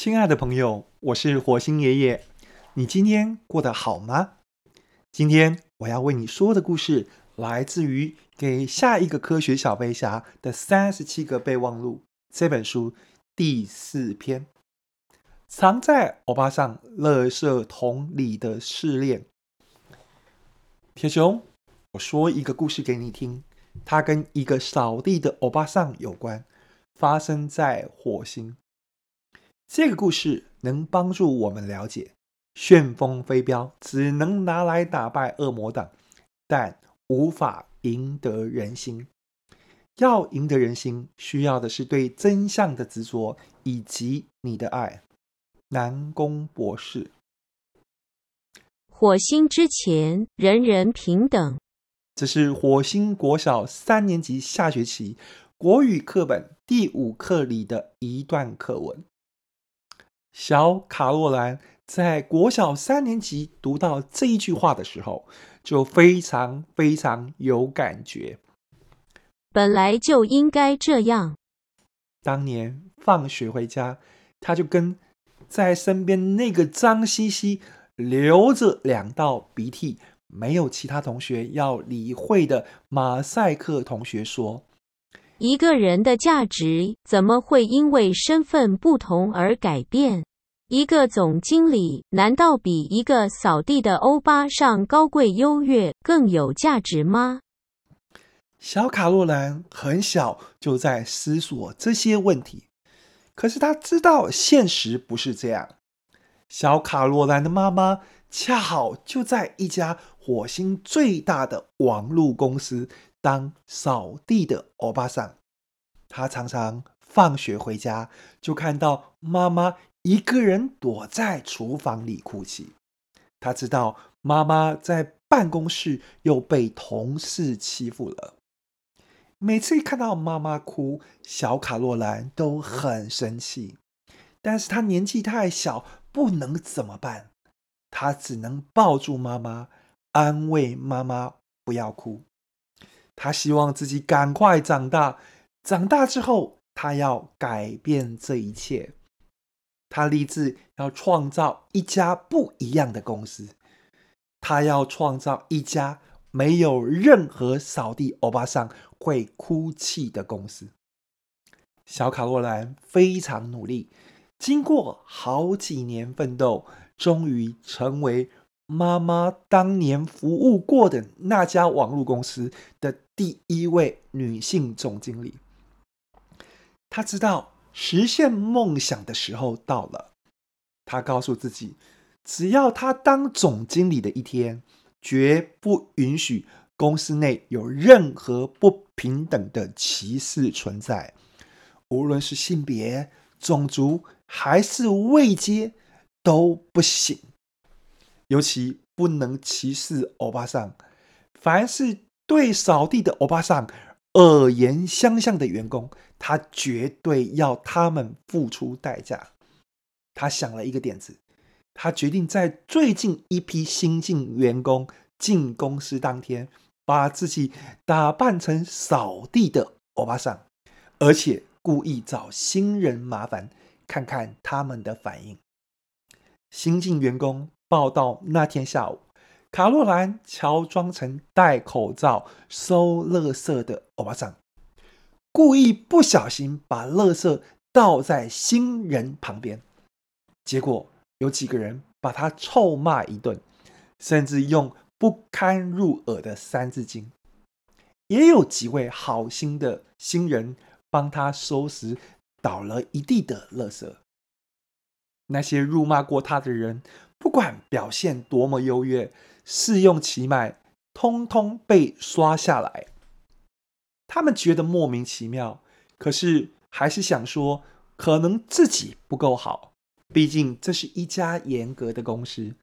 亲爱的朋友，我是火星爷爷。你今天过得好吗？今天我要为你说的故事来自于《给下一个科学小飞侠的三十七个备忘录》这本书第四篇：藏在欧巴桑垃圾桶里的试炼。铁熊，我说一个故事给你听，它跟一个扫地的欧巴桑有关，发生在火星。这个故事能帮助我们了解，旋风飞镖只能拿来打败恶魔党，但无法赢得人心。要赢得人心，需要的是对真相的执着以及你的爱。南宫博士。火星之前，人人平等。这是火星国小三年级下学期国语课本第五课里的一段课文。小卡洛兰在国小三年级读到这一句话的时候，就非常非常有感觉。本来就应该这样。当年放学回家，他就跟在身边那个脏兮兮、流着两道鼻涕、没有其他同学要理会的马赛克同学说：“一个人的价值怎么会因为身份不同而改变？”一个总经理难道比一个扫地的欧巴桑高贵优越更有价值吗？小卡洛兰很小就在思索这些问题，可是他知道现实不是这样。小卡洛兰的妈妈恰好就在一家火星最大的网络公司当扫地的欧巴桑，他常常放学回家就看到妈妈。一个人躲在厨房里哭泣，他知道妈妈在办公室又被同事欺负了。每次一看到妈妈哭，小卡洛兰都很生气，但是他年纪太小，不能怎么办？他只能抱住妈妈，安慰妈妈不要哭。他希望自己赶快长大，长大之后，他要改变这一切。他立志要创造一家不一样的公司，他要创造一家没有任何扫地欧巴桑会哭泣的公司。小卡洛兰非常努力，经过好几年奋斗，终于成为妈妈当年服务过的那家网络公司的第一位女性总经理。他知道。实现梦想的时候到了，他告诉自己，只要他当总经理的一天，绝不允许公司内有任何不平等的歧视存在，无论是性别、种族还是位阶都不行，尤其不能歧视欧巴桑，凡是对扫地的欧巴桑。恶言相向的员工，他绝对要他们付出代价。他想了一个点子，他决定在最近一批新进员工进公司当天，把自己打扮成扫地的欧巴桑，而且故意找新人麻烦，看看他们的反应。新进员工报到那天下午。卡洛兰乔装成戴口罩收垃圾的欧巴桑，故意不小心把垃圾倒在新人旁边，结果有几个人把他臭骂一顿，甚至用不堪入耳的三字经。也有几位好心的新人帮他收拾倒了一地的垃圾。那些辱骂过他的人，不管表现多么优越。试用期满，通通被刷下来。他们觉得莫名其妙，可是还是想说，可能自己不够好。毕竟这是一家严格的公司。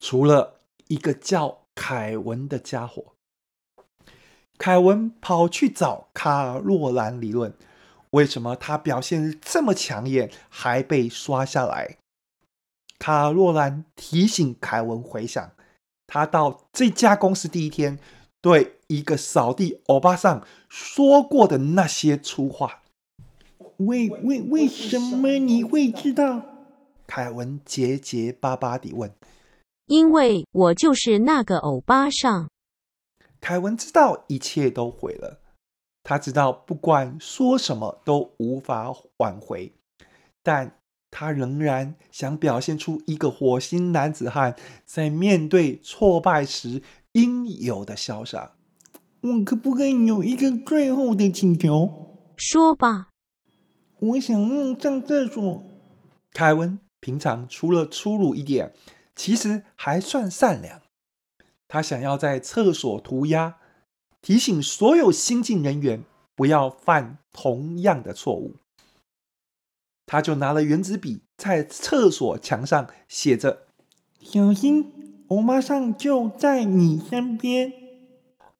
除了一个叫凯文的家伙，凯文跑去找卡洛兰理论，为什么他表现这么抢眼，还被刷下来？卡洛兰提醒凯文回想。他到这家公司第一天，对一个扫地欧巴桑说过的那些粗话。为为为什么你会知道？凯文结结巴巴地问：“因为我就是那个欧巴桑。”凯文知道一切都毁了，他知道不管说什么都无法挽回，但他仍然想表现出一个火星男子汉在面对挫败时应有的潇洒。我可不可以有一个最后的请求？说吧。我想要上厕所。凯文平常除了粗鲁一点，其实还算善良。他想要在厕所涂鸦，提醒所有新进人员不要犯同样的错误。他就拿了原子笔，在厕所墙上写着：“小心，欧巴桑就在你身边。”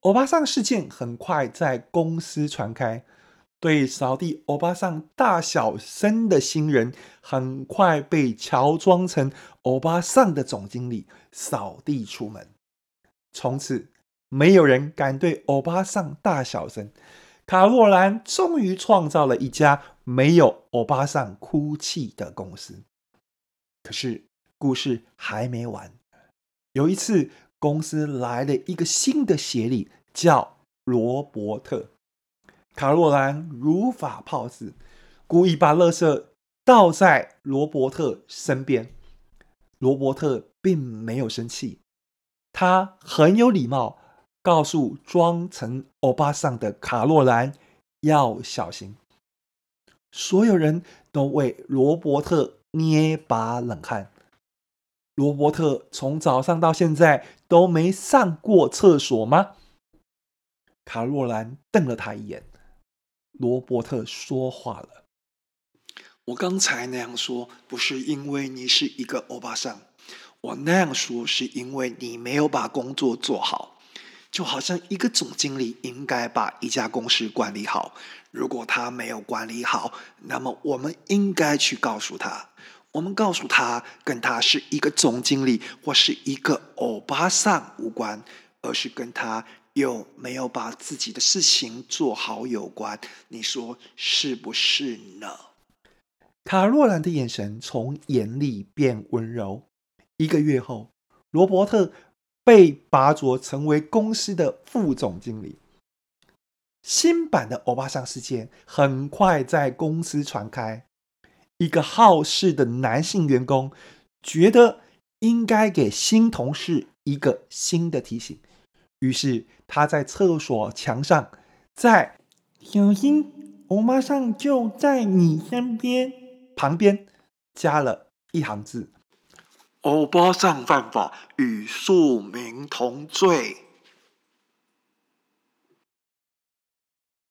欧巴桑事件很快在公司传开，对扫地欧巴桑大小声的新人，很快被乔装成欧巴桑的总经理扫地出门。从此，没有人敢对欧巴桑大小声。卡洛兰终于创造了一家没有欧巴桑哭泣的公司。可是，故事还没完。有一次，公司来了一个新的协理，叫罗伯特。卡洛兰如法炮制，故意把垃圾倒在罗伯特身边。罗伯特并没有生气。他很有礼貌，告诉装成欧巴桑的卡洛兰要小心。所有人都为罗伯特捏把冷汗。罗伯特从早上到现在都没上过厕所吗？卡洛兰瞪了他一眼。罗伯特说话了：“我刚才那样说，不是因为你是一个欧巴桑。”我那样说是因为你没有把工作做好，就好像一个总经理应该把一家公司管理好。如果他没有管理好，那么我们应该去告诉他。我们告诉他，跟他是一个总经理或是一个欧巴桑无关，而是跟他有没有把自己的事情做好有关。你说是不是呢？卡洛兰的眼神从严厉变温柔。一个月后，罗伯特被拔擢成为公司的副总经理。新版的欧巴桑事件很快在公司传开。一个好事的男性员工觉得应该给新同事一个新的提醒，于是他在厕所墙上，在“小心，欧巴桑就在你身边”旁边加了一行字。欧巴上犯法，与庶民同罪。